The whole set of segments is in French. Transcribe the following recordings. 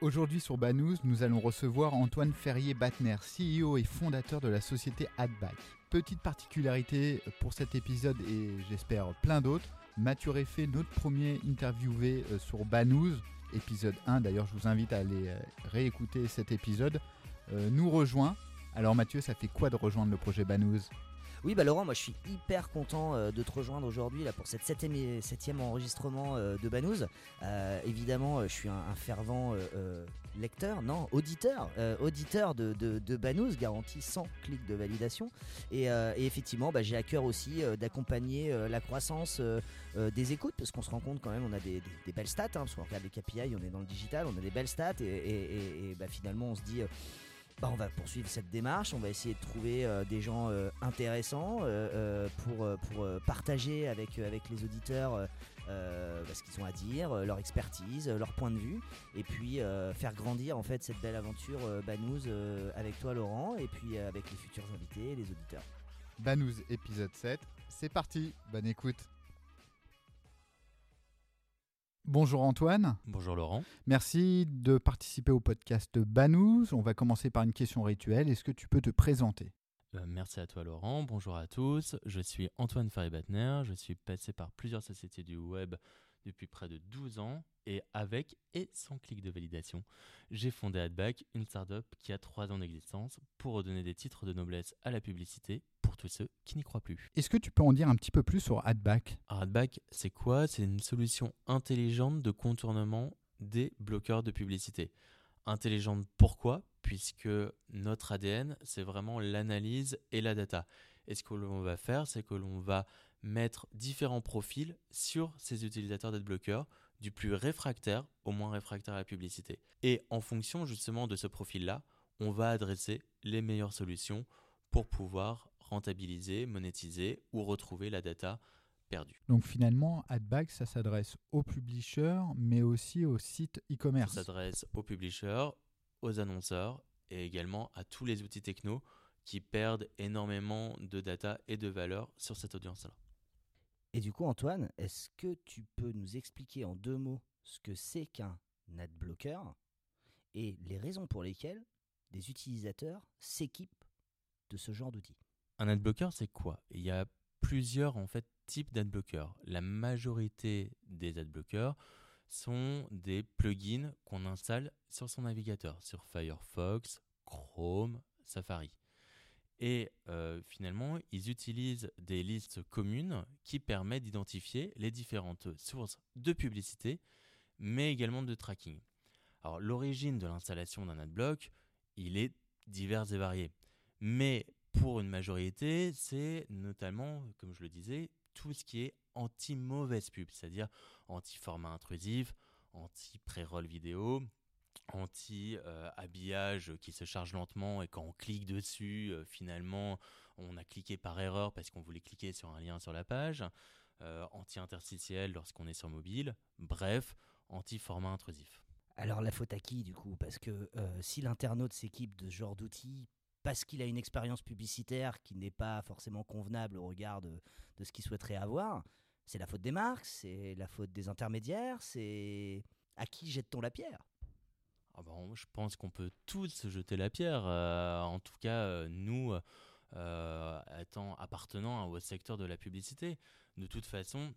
Aujourd'hui sur Banous, nous allons recevoir Antoine Ferrier-Batner, CEO et fondateur de la société Adback. Petite particularité pour cet épisode et j'espère plein d'autres, Mathieu Réfé, notre premier interviewé euh, sur Banous, épisode 1, d'ailleurs je vous invite à aller euh, réécouter cet épisode, euh, nous rejoint. Alors Mathieu, ça fait quoi de rejoindre le projet Banous? Oui, bah Laurent, moi je suis hyper content euh, de te rejoindre aujourd'hui là pour cette septième, septième enregistrement euh, de Banous. Euh, évidemment, je suis un, fervent lecteur, non, auditeur, auditeur de, de, de, Banous, garantie sans clic de validation. Et, effectivement, bah, j'ai à cœur aussi d'accompagner la croissance des écoutes, parce qu'on se rend compte quand même, on a des, belles stats, hein, parce qu'on regarde les KPI, on est dans le digital, on a des belles stats, et, bah, finalement on se dit bah, on va poursuivre cette démarche, on va essayer de trouver euh, des gens euh, intéressants euh, pour, partager avec, les auditeurs ce qu'ils ont à dire, leur expertise, leur point de vue, et puis faire grandir en fait cette belle aventure Banous avec toi Laurent, et puis avec les futurs invités, les auditeurs. Banous épisode 7, c'est parti, bonne écoute. Bonjour Antoine. Bonjour Laurent. Merci de participer au podcast Banous. On va commencer par une question rituelle. Est-ce que tu peux te présenter? Euh, Merci à toi Laurent. Bonjour à tous. Je suis Antoine Ferry-Batner. Je suis passé par plusieurs sociétés du web depuis près de 12 ans et avec et sans clic de validation, j'ai fondé Adback, une startup qui a 3 ans d'existence pour redonner des titres de noblesse à la publicité tous ceux qui n'y croient plus. Est-ce que tu peux en dire un petit peu plus sur Adback Adback, c'est quoi? C'est une solution intelligente de contournement des bloqueurs de publicité. Intelligente pourquoi? Puisque notre ADN, c'est vraiment l'analyse et la data. Et ce que l'on va faire, c'est que l'on va mettre différents profils sur ces utilisateurs d'adblockers, du plus réfractaire au moins réfractaire à la publicité. Et en fonction justement de ce profil-là, on va adresser les meilleures solutions pour pouvoir rentabiliser, monétiser ou retrouver la data perdue. Donc finalement, AdBack, ça s'adresse aux publishers, mais aussi aux sites e-commerce. Ça s'adresse aux publishers, aux annonceurs et également à tous les outils techno qui perdent énormément de data et de valeur sur cette audience-là. Et du coup, Antoine, est-ce que tu peux nous expliquer en deux mots ce que c'est qu'un adblocker et les raisons pour lesquelles des utilisateurs s'équipent de ce genre d'outils? Un adblocker, c'est quoi? Il y a plusieurs en fait types d'adblockers. La majorité des adblockers sont des plugins qu'on installe sur son navigateur, sur Firefox, Chrome, Safari. Et euh, finalement, ils utilisent des listes communes qui permettent d'identifier les différentes sources de publicité, mais également de tracking. Alors l'origine de l'installation d'un adblock, il est divers et varié. Mais pour une majorité, c'est notamment, comme je le disais, tout ce qui est anti-mauvaise pub, c'est-à-dire anti-format intrusif, anti-pré-roll vidéo, anti-habillage qui se charge lentement et quand on clique dessus, euh, finalement, on a cliqué par erreur parce qu'on voulait cliquer sur un lien sur la page, euh, anti-interstitiel lorsqu'on est sur mobile, bref, anti-format intrusif. Alors la faute à qui du coup? Parce que euh, si l'internaute s'équipe de ce genre d'outils parce qu'il a une expérience publicitaire qui n'est pas forcément convenable au regard de ce qu'il souhaiterait avoir, c'est la faute des marques, c'est la faute des intermédiaires, c'est à qui jette-t-on la pierre? Ah bah, je pense qu'on peut tous jeter la pierre. Euh, en tout cas, euh, nous, euh, étant appartenant au secteur de la publicité, de toute façon,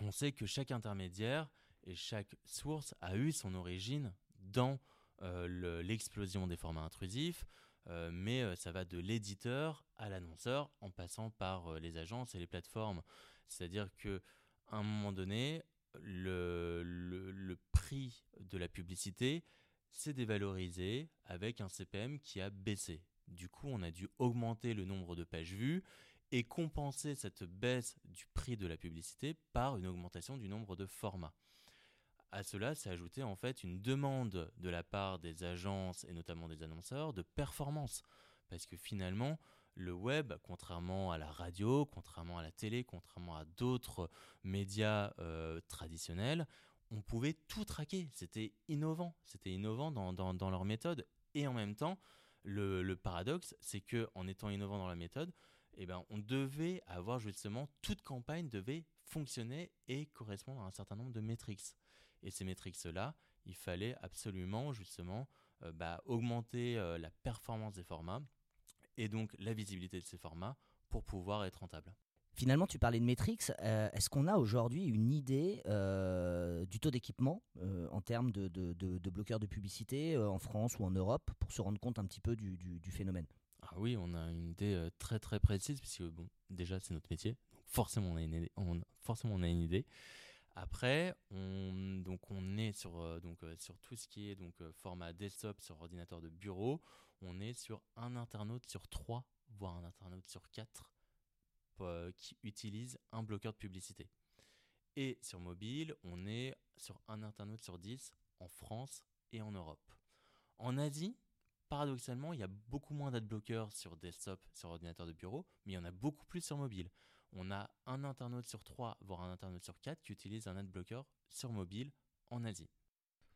on sait que chaque intermédiaire et chaque source a eu son origine dans l'explosion des formats intrusifs, mais ça va de l'éditeur à l'annonceur en passant par les agences et les plateformes. C'est-à-dire que un moment donné, le, prix de la publicité c'est dévalorisé avec un CPM qui a baissé. Du coup, on a dû augmenter le nombre de pages vues et compenser cette baisse du prix de la publicité par une augmentation du nombre de formats. À cela s'est ajouté en fait une demande de la part des agences et notamment des annonceurs de performance. Parce que finalement, le web, contrairement à la radio, contrairement à la télé, contrairement à d'autres médias euh, traditionnels, on pouvait tout traquer. C'était innovant. C'était innovant dans, leur méthode. Et en même temps, le, paradoxe, c'est que en étant innovant dans la méthode, eh ben, on devait avoir justement toute campagne devait fonctionner et correspondre à un certain nombre de métriques. Et ces métriques-là, il fallait absolument justement bah, augmenter la performance des formats et donc la visibilité de ces formats pour pouvoir être rentable. Finalement, tu parlais de Matrix. Euh, est-ce qu'on a aujourd'hui une idée euh, du taux d'équipement euh, en termes de, de, bloqueurs de publicité en France ou en Europe pour se rendre compte un petit peu du, du, phénomène? Ah Oui, on a une idée très très précise puisque bon, déjà c'est notre métier, donc forcément on a une idée. forcément on a une idée. Après, on, donc on est sur, donc, sur tout ce qui est donc, format desktop sur ordinateur de bureau. On est sur un internaute sur trois, voire un internaute sur quatre euh, qui utilise un bloqueur de publicité. Et sur mobile, on est sur un internaute sur 10 en France et en Europe. En Asie, paradoxalement, il y a beaucoup moins d'adblockers sur desktop, sur ordinateur de bureau, mais il y en a beaucoup plus sur mobile. On a un internaute sur 3, voire un internaute sur 4 qui utilise un adblocker sur mobile en Asie.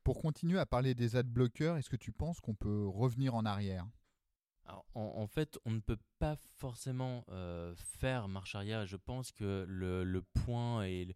Pour continuer à parler des adblockers, est-ce que tu penses qu'on peut revenir en arrière? En, fait, on ne peut pas forcément euh, faire marche arrière. Je pense que le, point et,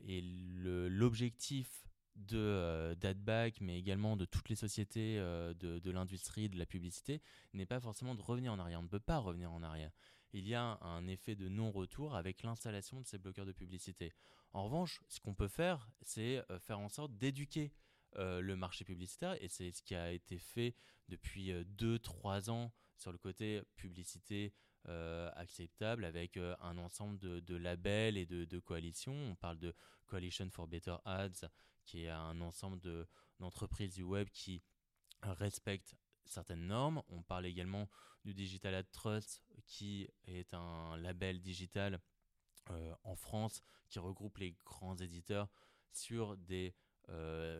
l'objectif de euh, d'Adback, mais également de toutes les sociétés euh, de, l'industrie, de la publicité, n'est pas forcément de revenir en arrière. On ne peut pas revenir en arrière. Il y a un effet de non-retour avec l'installation de ces bloqueurs de publicité. En revanche, ce qu'on peut faire, c'est faire en sorte d'éduquer le marché publicitaire, et c'est ce qui a été fait depuis 2-3 ans sur le côté publicité euh, acceptable avec euh, un ensemble de, labels et de, coalitions. On parle de Coalition for Better Ads, qui est un ensemble d'entreprises du web qui respectent certaines normes. On parle également du Digital Ad Trust, qui est un label digital euh, en France qui regroupe les grands éditeurs sur des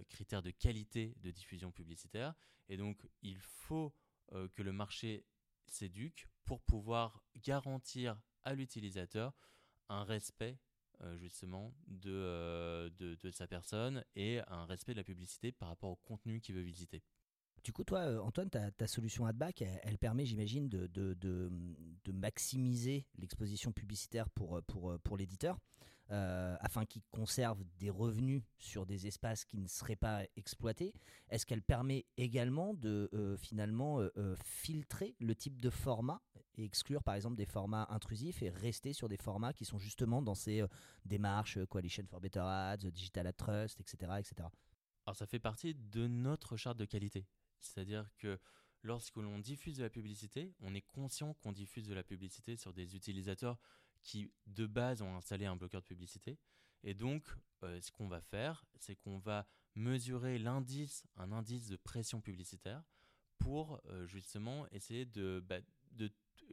critères de qualité de diffusion publicitaire. Et donc, il faut euh, que le marché s'éduque pour pouvoir garantir à l'utilisateur un respect euh, justement euh, de, sa personne et un respect de la publicité par rapport au contenu qu'il veut visiter. Du coup, toi, Antoine, ta, solution AdBack, elle, permet, j'imagine, de, maximiser l'exposition publicitaire pour, pour, pour l'éditeur. Euh, afin qu'ils conservent des revenus sur des espaces qui ne seraient pas exploités Est-ce qu'elle permet également de euh, finalement euh, filtrer le type de format et exclure par exemple des formats intrusifs et rester sur des formats qui sont justement dans ces démarches Coalition for Better Ads, Digital Ad Trust, etc., etc. Alors ça fait partie de notre charte de qualité. C'est-à-dire que lorsque l'on diffuse de la publicité, on est conscient qu'on diffuse de la publicité sur des utilisateurs qui de base ont installé un bloqueur de publicité. Et donc, euh, ce qu'on va faire, c'est qu'on va mesurer l'indice, un indice de pression publicitaire, pour euh, justement essayer de, bah,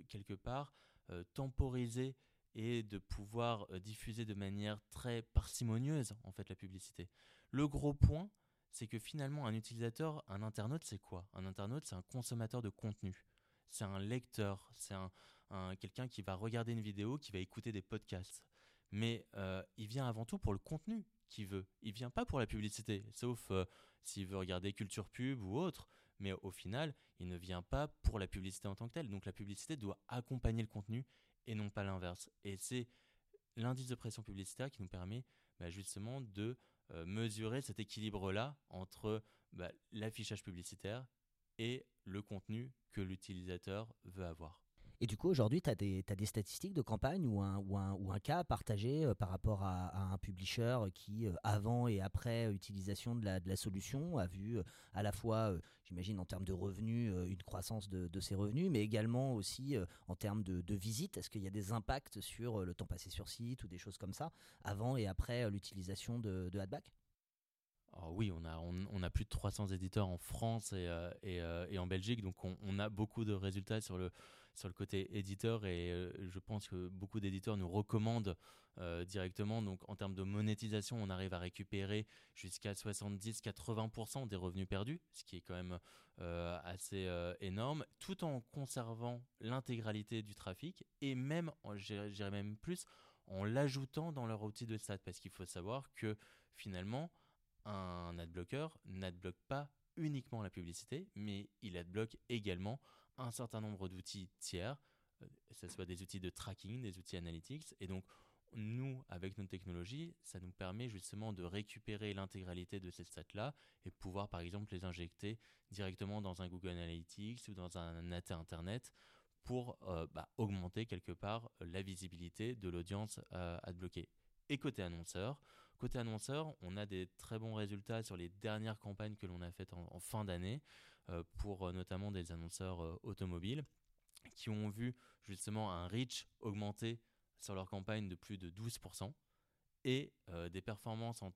quelque part euh, temporiser et de pouvoir diffuser de manière très parcimonieuse en fait la publicité. Le gros point, c'est que finalement un utilisateur, un internaute, c'est quoi? Un internaute, c'est un consommateur de contenu, c'est un lecteur, c'est un, quelqu'un qui va regarder une vidéo, qui va écouter des podcasts. Mais euh, il vient avant tout pour le contenu qu'il veut. Il vient pas pour la publicité, sauf euh, s'il veut regarder culture pub ou autre. Mais au final, il ne vient pas pour la publicité en tant que telle. Donc la publicité doit accompagner le contenu et non pas l'inverse. Et c'est l'indice de pression publicitaire qui nous permet bah, justement de mesurer cet équilibre-là entre bah, l'affichage publicitaire et le contenu que l'utilisateur veut avoir. Et du coup, aujourd'hui, tu as, des statistiques de campagne ou un, ou un, ou un cas partagé euh, par rapport à, un publisher qui, euh, avant et après utilisation de la, de la solution, a vu euh, à la fois, j'imagine, en termes de revenus, une croissance de, de, ses revenus, mais également aussi en termes de, de visites? Est-ce qu'il y a des impacts sur le temps passé sur site ou des choses comme ça, avant et après l'utilisation de, de Adback oui, on a, on, a plus de 300 éditeurs en France et, et, en Belgique, donc on, on, a beaucoup de résultats sur le, sur le côté éditeur et euh, je pense que beaucoup d'éditeurs nous recommandent euh, directement. Donc en termes de monétisation, on arrive à récupérer jusqu'à 70-80% des revenus perdus, ce qui est quand même euh, assez énorme, tout en conservant l'intégralité du trafic et même, j'irais même plus, en l'ajoutant dans leur outil de stats. Parce qu'il faut savoir que finalement, un adblocker n'adbloque pas uniquement la publicité, mais il adbloque également un certain nombre d'outils tiers, euh, que ce soit des outils de tracking, des outils analytics. Et donc, nous, avec notre technologie, ça nous permet justement de récupérer l'intégralité de ces stats-là et pouvoir, par exemple, les injecter directement dans un Google Analytics ou dans un net Internet pour euh, bah, augmenter quelque part la visibilité de l'audience euh, adbloquée. Et côté annonceur, côté annonceur, on a des très bons résultats sur les dernières campagnes que l'on a faites en, fin d'année euh, pour notamment des annonceurs automobiles qui ont vu justement un reach augmenter sur leur campagne de plus de 12% et euh, des performances en,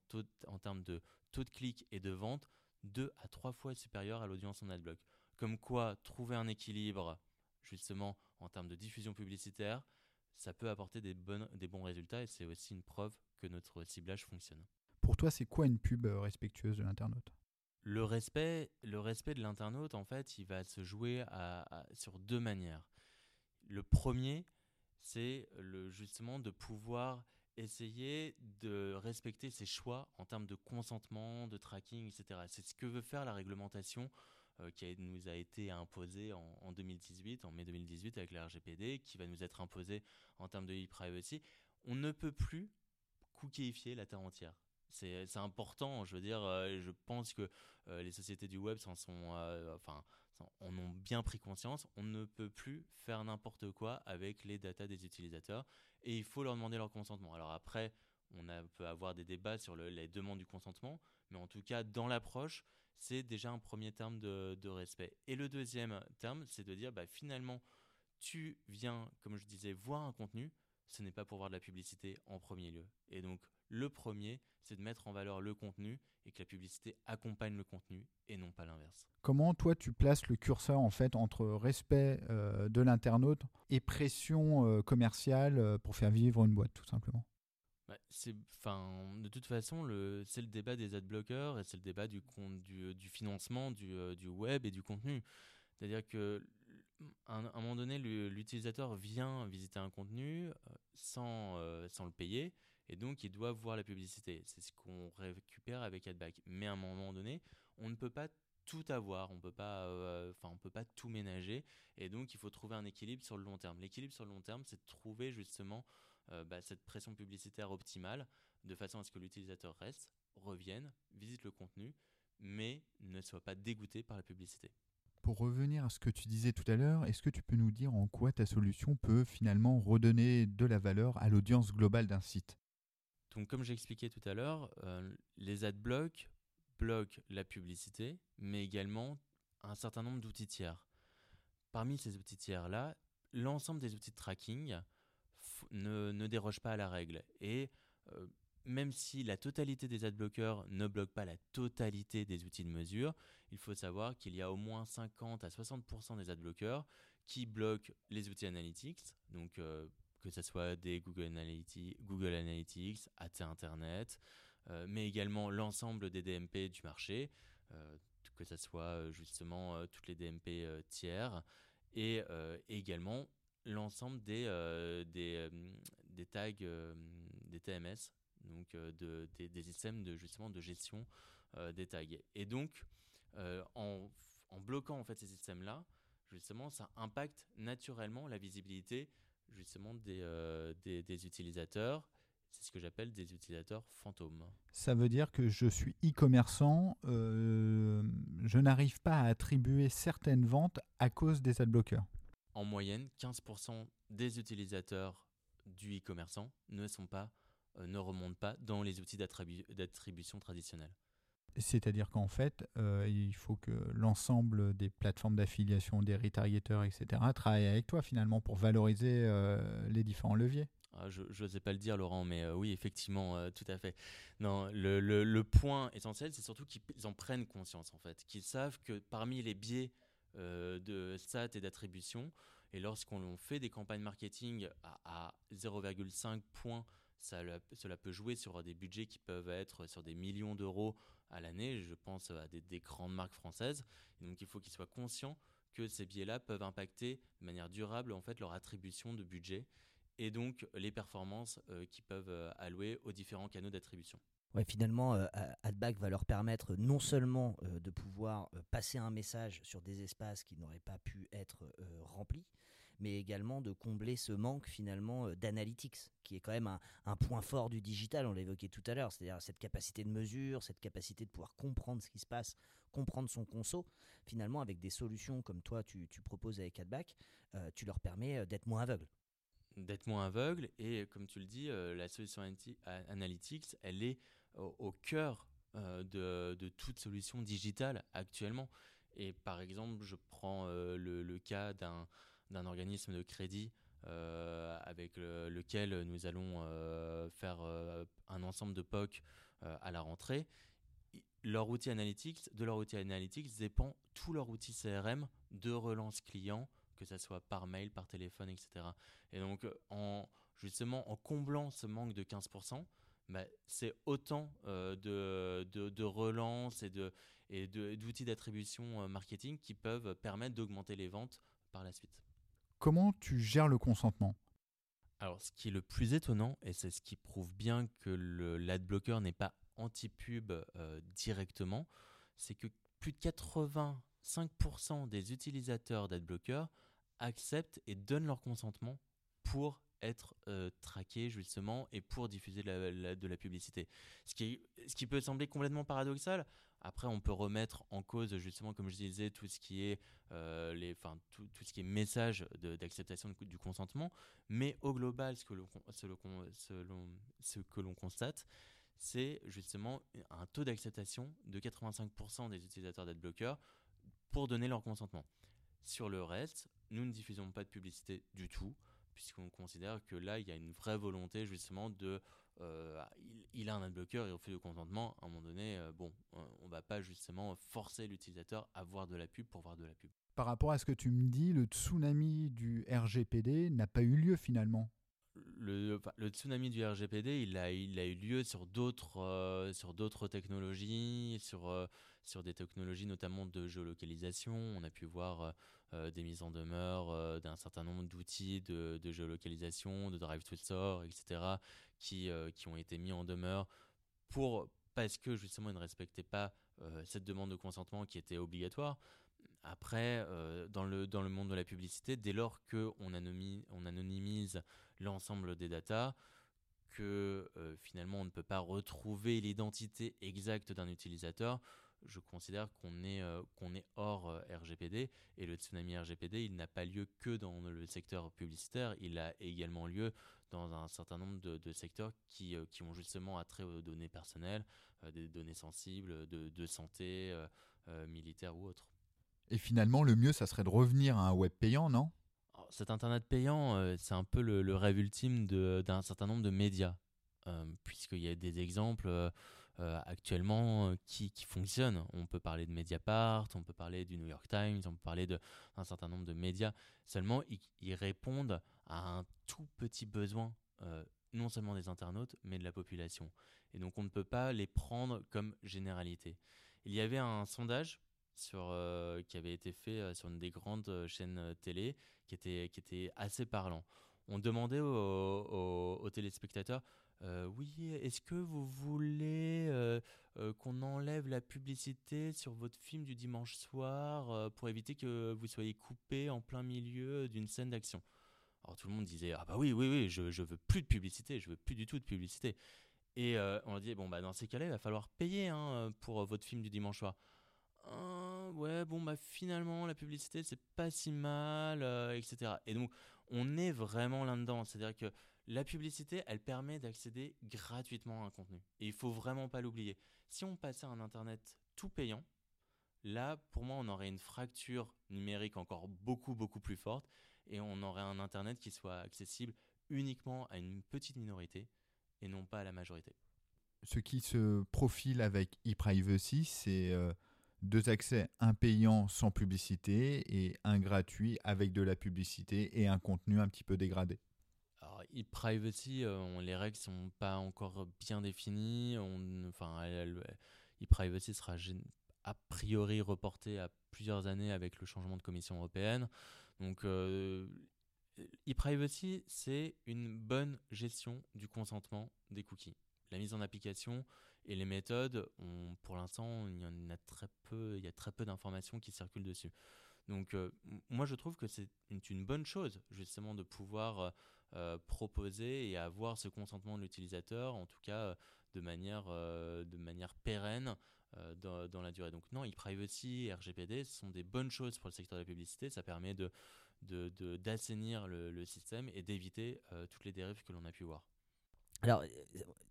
termes de taux de clic et de vente deux à trois fois supérieures à l'audience en adblock. Comme quoi, trouver un équilibre justement en termes de diffusion publicitaire, ça peut apporter des bons résultats et c'est aussi une preuve que notre ciblage fonctionne. Pour toi, c'est quoi une pub euh, respectueuse de l'internaute? Le respect, le respect de l'internaute, en fait, il va se jouer sur deux manières. Le premier, c'est le, justement de pouvoir essayer de respecter ses choix en termes de consentement, de tracking, etc. C'est ce que veut faire la réglementation euh, qui nous a été imposée en, 2018, en mai 2018 avec la RGPD, qui va nous être imposée en termes de e-privacy. On ne peut plus cookieifier la terre entière. C'est important, je veux dire, euh, je pense que euh, les sociétés du web sont, enfin, en ont bien pris conscience, on ne peut plus faire n'importe quoi avec les datas des utilisateurs et il faut leur demander leur consentement. Alors après, on peut avoir des débats sur les demandes du consentement, mais en tout cas, dans l'approche, c'est déjà un premier terme de, respect. Et le deuxième terme, c'est de dire, bah, finalement, tu viens, comme je disais, voir un contenu, ce n'est pas pour voir de la publicité en premier lieu. Et donc, le premier, c'est de mettre en valeur le contenu et que la publicité accompagne le contenu et non pas l'inverse. Comment toi tu places le curseur en fait entre respect euh, de l'internaute et pression euh, commerciale euh, pour faire vivre une boîte tout simplement? Bah, c'est, de toute façon, c'est le débat des adblockers et c'est le débat du, du, du financement du, du, web et du contenu. C'est-à-dire que un, un moment donné, l'utilisateur vient visiter un contenu sans, sans le payer et donc ils doivent voir la publicité. C'est ce qu'on récupère avec AdBack. Mais à un moment donné, on ne peut pas tout avoir, on peut pas, euh, enfin on peut pas tout ménager, et donc il faut trouver un équilibre sur le long terme. L'équilibre sur le long terme, c'est de trouver justement euh, bah, cette pression publicitaire optimale, de façon à ce que l'utilisateur reste, revienne, visite le contenu, mais ne soit pas dégoûté par la publicité. Pour revenir à ce que tu disais tout à l'heure, est-ce que tu peux nous dire en quoi ta solution peut finalement redonner de la valeur à l'audience globale d'un site? Donc, comme j'ai expliqué tout à l'heure, euh, les adblocks bloquent la publicité, mais également un certain nombre d'outils tiers. Parmi ces outils tiers-là, l'ensemble des outils de tracking ne, ne déroge pas à la règle. Et euh, même si la totalité des adblockers ne bloquent pas la totalité des outils de mesure, il faut savoir qu'il y a au moins 50 à 60% des adblockers qui bloquent les outils analytics, donc euh, que ce soit des Google Analytics, Google Analytics AT Internet, euh, mais également l'ensemble des DMP du marché, euh, que ce soit justement toutes les DMP tiers, et, également l'ensemble des, des, tags, des TMS, donc de, des, systèmes de, justement de gestion des tags. Et donc, en, en bloquant en fait ces systèmes-là, justement, ça impacte naturellement la visibilité justement euh, des, des, utilisateurs. C'est ce que j'appelle des utilisateurs fantômes. Ça veut dire que je suis e-commerçant, euh, je n'arrive pas à attribuer certaines ventes à cause des adblockers. En moyenne, 15% des utilisateurs du e-commerçant ne sont pas, euh, ne remontent pas dans les outils d'attribution traditionnels. C'est-à-dire qu'en fait, euh, il faut que l'ensemble des plateformes d'affiliation, des retargeteurs, etc., travaillent avec toi finalement pour valoriser euh, les différents leviers. Ah, je n'osais pas le dire, Laurent, mais euh, oui, effectivement, tout à fait. Non, le, le, point essentiel, c'est surtout qu'ils en prennent conscience, en fait, qu'ils savent que parmi les biais de stats et d'attribution, et lorsqu'on fait des campagnes marketing à, à 0,5 points cela peut jouer sur des budgets qui peuvent être sur des millions d'euros à l'année. Je pense à des, grandes marques françaises. donc il faut qu'ils soient conscients que ces biais-là peuvent impacter de manière durable en fait leur attribution de budget et donc les performances euh, qu'ils peuvent euh, allouer aux différents canaux d'attribution. Ouais, finalement, euh, AdBack va leur permettre non seulement de pouvoir passer un message sur des espaces qui n'auraient pas pu être remplis, mais également de combler ce manque finalement d'analytics, qui est quand même un, point fort du digital, on l'a évoqué tout à l'heure, c'est-à-dire cette capacité de mesure, cette capacité de pouvoir comprendre ce qui se passe, comprendre son conso, finalement avec des solutions comme toi tu, proposes avec AdBack, tu leur permets d'être moins aveugle d'être moins aveugle et comme tu le dis la solution analytics elle est au, cœur de, toute solution digitale actuellement. Et par exemple, je prends euh, le, cas d'un organisme de crédit euh, avec lequel nous allons euh, faire un ensemble de POC à la rentrée. Leur outil analytics, de leur outil analytics dépend tout leur outil CRM de relance client, que ce soit par mail, par téléphone, etc. Et donc, en, justement, en comblant ce manque de 15%, bah, c'est autant de, de, de relance et de, et d'outils d'attribution euh, marketing qui peuvent permettre d'augmenter les ventes par la suite. Comment tu gères le consentement? Alors, ce qui est le plus étonnant, et c'est ce qui prouve bien que l'adblocker n'est pas anti-pub euh, directement, c'est que plus de 85% des utilisateurs d'adblocker acceptent et donnent leur consentement pour être euh, traqués justement et pour diffuser de la, publicité. Ce qui, peut sembler complètement paradoxal, après, on peut remettre en cause, justement, comme je disais, tout ce qui est, euh, les, tout, tout, ce qui est message d'acceptation du consentement. Mais au global, ce que l'on, ce que l'on constate, c'est justement un taux d'acceptation de 85% des utilisateurs d'adblocker pour donner leur consentement. Sur le reste, nous ne diffusons pas de publicité du tout, puisqu'on considère que là, il y a une vraie volonté justement de euh, il, a un adblocker et au fait de consentement, à un moment donné, euh, bon, on va pas justement forcer l'utilisateur à voir de la pub pour voir de la pub. Par rapport à ce que tu me dis, le tsunami du RGPD n'a pas eu lieu finalement. Le, le, tsunami du RGPD, il a, il a eu lieu sur d'autres euh, sur d'autres technologies, sur, sur des technologies notamment de géolocalisation. On a pu voir des mises en demeure d'un certain nombre d'outils de, de, géolocalisation, de drive to store, etc., qui, euh, qui ont été mis en demeure pour, parce que justement ils ne respectaient pas euh, cette demande de consentement qui était obligatoire. Après, euh, dans, le, dans le monde de la publicité, dès lors qu'on on anonymise l'ensemble des datas, que finalement on ne peut pas retrouver l'identité exacte d'un utilisateur, je considère qu'on est, qu'on est hors RGPD et le tsunami RGPD, il n'a pas lieu que dans le secteur publicitaire, il a également lieu dans un certain nombre de, secteurs qui, euh, qui, ont justement attrait aux données personnelles, euh, des données sensibles, de, de santé, euh, militaire ou autre. Et finalement, le mieux, ça serait de revenir à un web payant, non? Cet Internet payant, c'est un peu le, rêve ultime d'un certain nombre de médias, puisqu'il y a des exemples actuellement qui, qui, fonctionnent. On peut parler de Mediapart, on peut parler du New York Times, on peut parler d'un certain nombre de médias. Seulement, ils répondent à un tout petit besoin, euh, non seulement des internautes, mais de la population. Et donc on ne peut pas les prendre comme généralité. Il y avait un sondage sur, euh, qui avait été fait euh, sur une des grandes chaînes télé qui était, qui était assez parlant. On demandait aux, téléspectateurs oui, est-ce que vous voulez qu'on enlève la publicité sur votre film du dimanche soir pour éviter que vous soyez coupé en plein milieu d'une scène d'action? Alors tout le monde disait ah bah oui oui oui je, je veux plus de publicité, je veux plus du tout de publicité. Et euh, on dit bon bah dans ces cas-là il va falloir payer hein, pour euh, votre film du dimanche soir. Ah, ouais bon bah finalement la publicité c'est pas si mal euh, etc. Et donc on est vraiment là-dedans, c'est-à-dire que la publicité elle permet d'accéder gratuitement à un contenu et il faut vraiment pas l'oublier. Si on passait à un internet tout payant, là pour moi on aurait une fracture numérique encore beaucoup beaucoup plus forte et on aurait un Internet qui soit accessible uniquement à une petite minorité et non pas à la majorité. Ce qui se profile avec e-privacy, c'est euh, deux accès, un payant sans publicité et un gratuit avec de la publicité et un contenu un petit peu dégradé. E-privacy, euh, les règles sont pas encore bien définies. Enfin, e-privacy sera a priori reporté à plusieurs années avec le changement de commission européenne. Donc, euh, e-privacy, c'est une bonne gestion du consentement des cookies. La mise en application et les méthodes, pour l'instant, il y en a très peu, il y a très peu d'informations qui circulent dessus. Donc moi je trouve que c'est une, bonne chose justement de pouvoir proposer et avoir ce consentement de l'utilisateur, en tout cas de manière, de manière pérenne dans, la durée. Donc non, e-privacy, RGPD, ce sont des bonnes choses pour le secteur de la publicité. Ça permet de d'assainir le, système et d'éviter toutes les dérives que l'on a pu voir. Alors,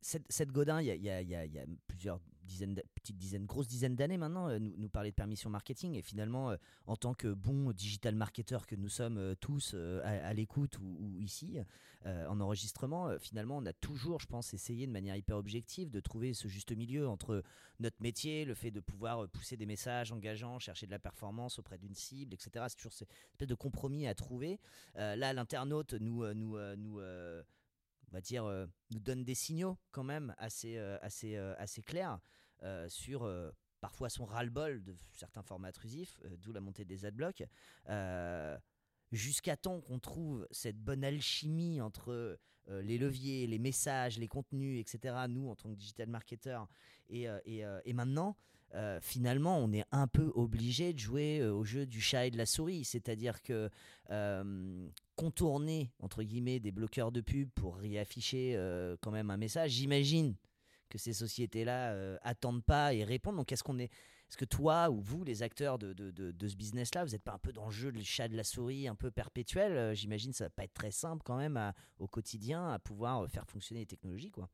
cette, Godin, il y, a, plusieurs dizaines, petites dizaines, grosses dizaines d'années maintenant, euh, nous, nous parlait de permission marketing. Et finalement, euh, en tant que bon digital marketeur que nous sommes euh, tous à, l'écoute ou, ici, en enregistrement, finalement, on a toujours, je pense, essayé de manière hyper objective de trouver ce juste milieu entre notre métier, le fait de pouvoir pousser des messages engageants, chercher de la performance auprès d'une cible, etc. C'est toujours cette espèce de compromis à trouver. là, l'internaute nous, nous, nous va dire, euh, nous donne des signaux quand même assez, euh, assez, euh, assez clairs sur parfois son ras-le-bol de certains formats intrusifs, d'où la montée des adblocks. Jusqu'à temps qu'on trouve cette bonne alchimie entre les leviers, les messages, les contenus, etc., nous en tant que digital marketer, et, et, et maintenant, finalement, on est un peu obligé de jouer au jeu du chat et de la souris. C'est-à-dire que contourner entre guillemets des bloqueurs de pub pour réafficher euh, quand même un message. J'imagine que ces sociétés-là euh, attendent pas et répondent. Donc est-ce qu'on est, est-ce que toi ou vous, les acteurs de, ce business-là, vous n'êtes pas un peu dans le jeu de chat de la souris un peu perpétuel? Euh, J'imagine que ça va pas être très simple quand même au quotidien à pouvoir faire fonctionner les technologies, quoi.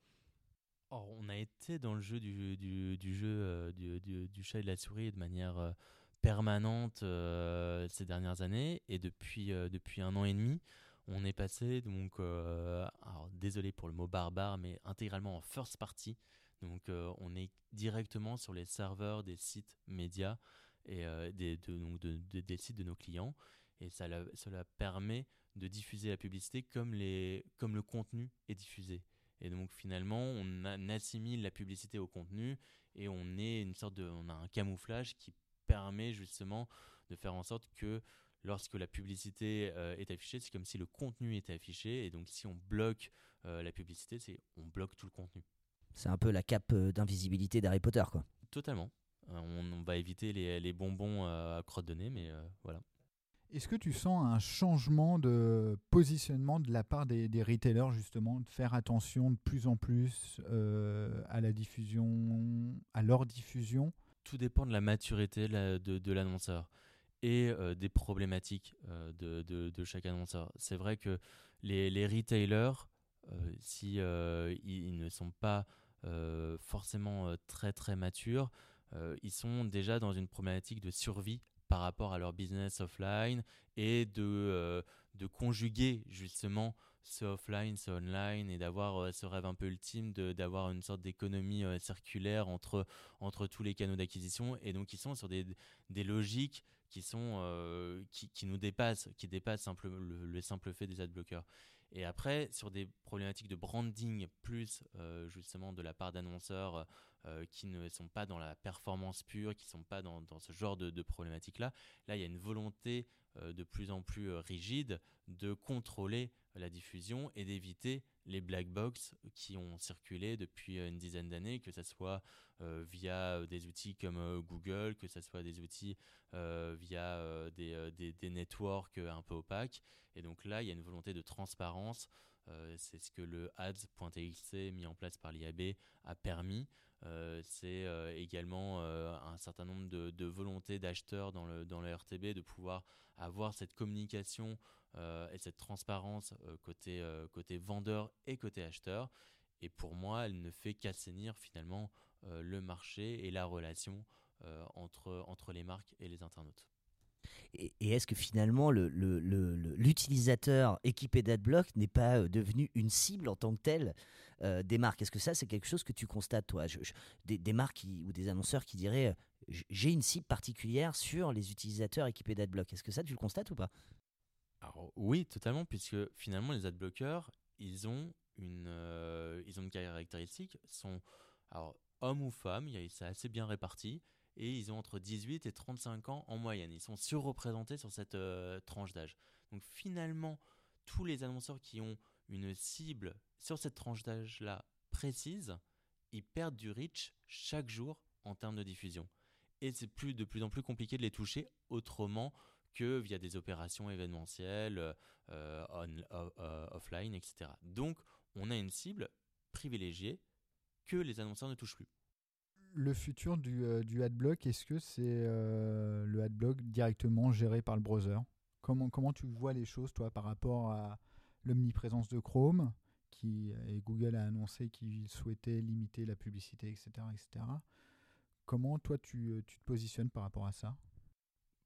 On a été dans le jeu du, du, jeu du, du, chat et de la souris de manière permanente euh, ces dernières années et depuis, euh, depuis un an et demi, on est passé donc, euh, désolé pour le mot barbare, mais intégralement en first party. Donc on est directement sur les serveurs des sites médias et des, de, donc de, des sites de nos clients et ça, cela permet de diffuser la publicité comme, les, comme le contenu est diffusé. Et donc finalement, on, assimile la publicité au contenu et on est une sorte de, on a un camouflage qui permet justement de faire en sorte que lorsque la publicité euh, est affichée, c'est comme si le contenu était affiché. Et donc, si on bloque euh, la publicité, c'est on bloque tout le contenu. C'est un peu la cape euh, d'invisibilité d'Harry Potter, quoi. Totalement. On, va éviter les, bonbons à crotte de nez, mais voilà. Est-ce que tu sens un changement de positionnement de la part des, retailers, justement, de faire attention de plus en plus à la diffusion, à leur diffusion? Tout dépend de la maturité de, l'annonceur et euh, des problématiques euh, de, chaque annonceur. C'est vrai que les, retailers, euh, si ils, ne sont pas forcément très très matures, ils sont déjà dans une problématique de survie par rapport à leur business offline et de, de conjuguer justement ce offline, ce online et d'avoir euh, ce rêve un peu ultime d'avoir une sorte d'économie euh, circulaire entre, entre tous les canaux d'acquisition. Et donc, ils sont sur des, des logiques qui, sont, euh, qui, qui, nous dépassent, qui dépassent simple, le, simple fait des adblockers. Et après, sur des problématiques de branding, plus justement de la part d'annonceurs qui ne sont pas dans la performance pure, qui ne sont pas dans, ce genre de, de problématiques-là, là, il y a une volonté de plus en plus rigide de contrôler la diffusion et d'éviter les black box qui ont circulé depuis une dizaine d'années, que ce soit euh, via euh, des outils comme euh, Google, que ce soit des outils via des, des, networks un peu opaques. Et donc là, il y a une volonté de transparence. C'est ce que le ads.txt mis en place par l'IAB a permis. c'est également un certain nombre de, de volontés d'acheteurs dans le, dans le RTB de pouvoir avoir cette communication euh, et cette transparence euh, côté, euh, côté vendeur et côté acheteur. Et pour moi, elle ne fait qu'assainir finalement le marché et la relation entre, entre les marques et les internautes. Et, est-ce que finalement l'utilisateur le, le, équipé d'adblock n'est pas devenu une cible en tant que telle des marques? Est-ce que ça, c'est quelque chose que tu constates, toi? Des, marques ou des annonceurs qui diraient j'ai une cible particulière sur les utilisateurs équipés d'adblock. Est-ce que ça, tu le constates ou pas? Oui, totalement, puisque finalement les adblockers, ils ont une, euh, ils ont une caractéristique, sont alors hommes ou femmes, c'est assez bien réparti, et ils ont entre 18 et 35 ans en moyenne. Ils sont surreprésentés sur cette euh, tranche d'âge. Donc finalement, tous les annonceurs qui ont une cible sur cette tranche d'âge-là précise, ils perdent du reach chaque jour en termes de diffusion. Et c'est plus, de plus en plus compliqué de les toucher autrement que via des opérations événementielles, offline, etc. Donc, on a une cible privilégiée que les annonceurs ne touchent plus. Le futur du, du adblock, est-ce que c'est le adblock directement géré par le browser? Comment, tu vois les choses, toi, par rapport à l'omniprésence de Chrome qui, et Google a annoncé qu'il souhaitait limiter la publicité, etc. etc. Comment toi tu, te positionnes par rapport à ça?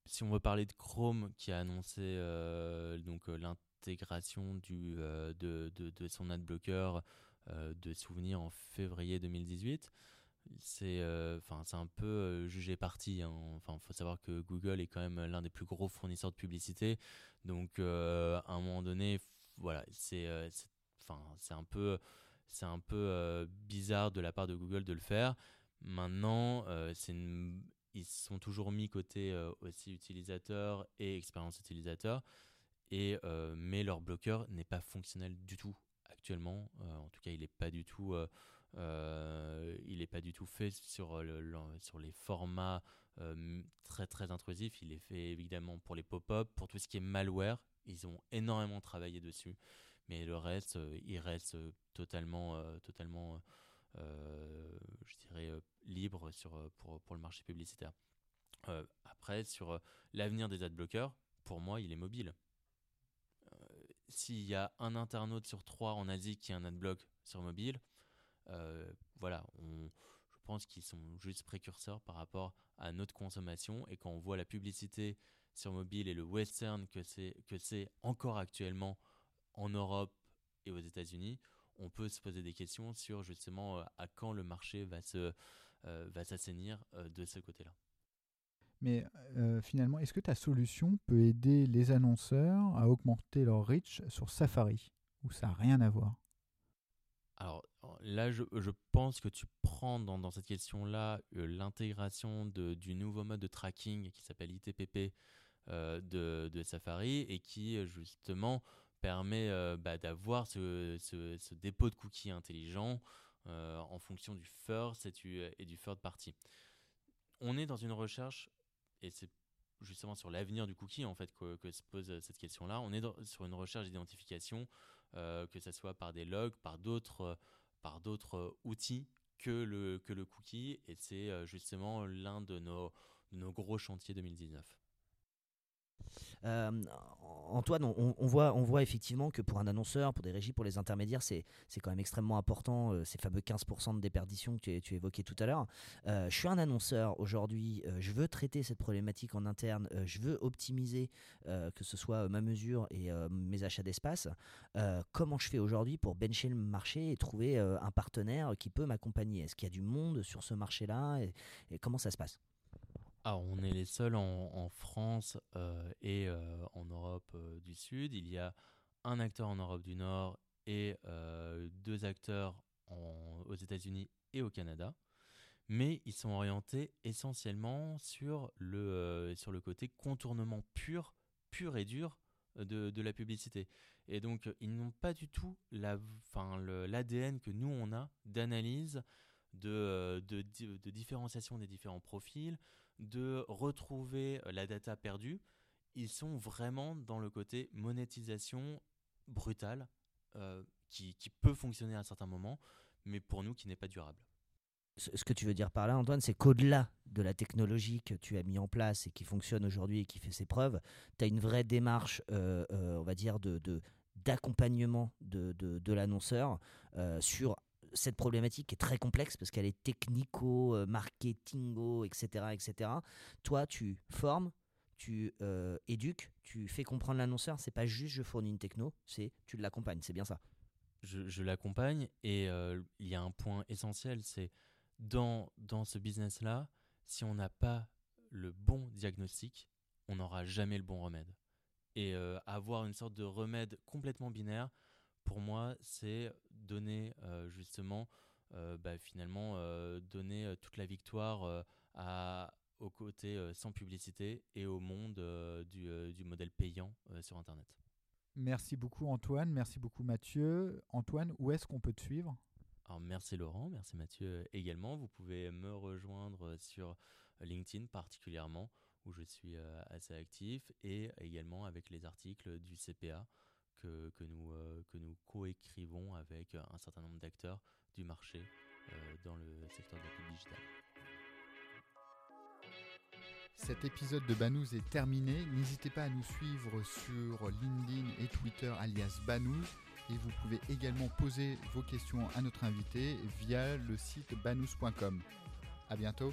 Si on veut parler de Chrome qui a annoncé euh, euh, l'intégration du euh, de, de, de, son adblocker de souvenirs en février 2018, c'est enfin c'est un peu jugé parti. Hein. Enfin, faut savoir que Google est quand même l'un des plus gros fournisseurs de publicité, donc à un moment donné, voilà, c'est enfin c'est un peu c'est un peu bizarre de la part de Google de le faire. Maintenant, euh, ils sont toujours mis côté euh, aussi utilisateur et expérience utilisateur, et, euh, mais leur bloqueur n'est pas fonctionnel du tout actuellement. en tout cas, il n'est pas du tout, il est pas du tout fait sur, sur les formats très très intrusifs. Il est fait évidemment pour les pop-up, pour tout ce qui est malware. Ils ont énormément travaillé dessus, mais le reste, il reste totalement, totalement euh, je dirais, euh, libre euh, pour, pour le marché publicitaire. après, sur l'avenir des adblockers, pour moi, il est mobile. S'il y a un internaute sur trois en Asie qui a un adblock sur mobile, voilà, on, je pense qu'ils sont juste précurseurs par rapport à notre consommation. Et quand on voit la publicité sur mobile et le western que c'est, encore actuellement en Europe et aux États-Unis, on peut se poser des questions sur justement euh, à quand le marché va euh, va s'assainir euh, de ce côté-là. Mais finalement, est-ce que ta solution peut aider les annonceurs à augmenter leur reach sur Safari? Ou ça n'a rien à voir? Alors là, je, pense que tu prends dans, cette question-là l'intégration du nouveau mode de tracking qui s'appelle ITPP de, de, Safari et qui justement permet euh, bah, d'avoir ce, dépôt de cookies intelligent euh, en fonction du first et du, et third party. On est dans une recherche, et c'est justement sur l'avenir du cookie en fait que, se pose cette question-là. On est sur une recherche d'identification, euh, que ce soit par des logs, par d'autres, par d'autres outils que le, que le cookie, et c'est justement l'un de nos, de nos gros chantiers 2019. Euh, Antoine, on, voit, effectivement que pour un annonceur, pour des régies, pour les intermédiaires, c'est quand même extrêmement important, euh, ces fameux 15% de déperdition que tu, évoquais tout à l'heure. Euh, je suis un annonceur aujourd'hui, je veux traiter cette problématique en interne, je veux optimiser que ce soit ma mesure et mes achats d'espace. comment je fais aujourd'hui pour bencher le marché et trouver un partenaire qui peut m'accompagner? Est-ce qu'il y a du monde sur ce marché-là? Et comment ça se passe? Alors, on est les seuls en, France euh, et euh, en Europe euh, du Sud. Il y a un acteur en Europe du Nord et deux acteurs aux États-Unis et au Canada. Mais ils sont orientés essentiellement sur le, sur le côté contournement pur, pur et dur de, la publicité. Et donc, ils n'ont pas du tout l'ADN que nous, on a d'analyse, de, de, différenciation des différents profils, de retrouver euh, la data perdue, ils sont vraiment dans le côté monétisation brutale euh, qui, peut fonctionner à un certain moment, mais pour nous qui n'est pas durable. Ce que tu veux dire par là, Antoine, c'est qu'au-delà de la technologie que tu as mis en place et qui fonctionne aujourd'hui et qui fait ses preuves, tu as une vraie démarche, euh, on va dire, de, d'accompagnement de, de, l'annonceur sur cette problématique est très complexe parce qu'elle est technico, euh, marketingo, etc., etc. Toi, tu formes, tu euh, éduques, tu fais comprendre l'annonceur. C'est pas juste je fournis une techno, c'est tu l'accompagnes. C'est bien ça. Je, l'accompagne et euh, il y a un point essentiel, c'est dans, dans ce business-là, si on n'a pas le bon diagnostic, on n'aura jamais le bon remède. Et avoir une sorte de remède complètement binaire, pour moi, c'est donner euh, justement, euh, bah, finalement, euh, donner toute la victoire à, au côté sans publicité et au monde du, du, modèle payant sur Internet. Merci beaucoup Antoine, merci beaucoup Mathieu. Antoine, où est-ce qu'on peut te suivre? Alors, Merci Laurent, merci Mathieu également. Vous pouvez me rejoindre sur LinkedIn particulièrement où je suis assez actif, et également avec les articles du CPA que, nous, que nous coécrivons avec un certain nombre d'acteurs du marché dans le secteur de la pub digitale. Cet épisode de Banous est terminé. N'hésitez pas à nous suivre sur LinkedIn et Twitter alias Banous. Et vous pouvez également poser vos questions à notre invité via le site banous.com. A bientôt.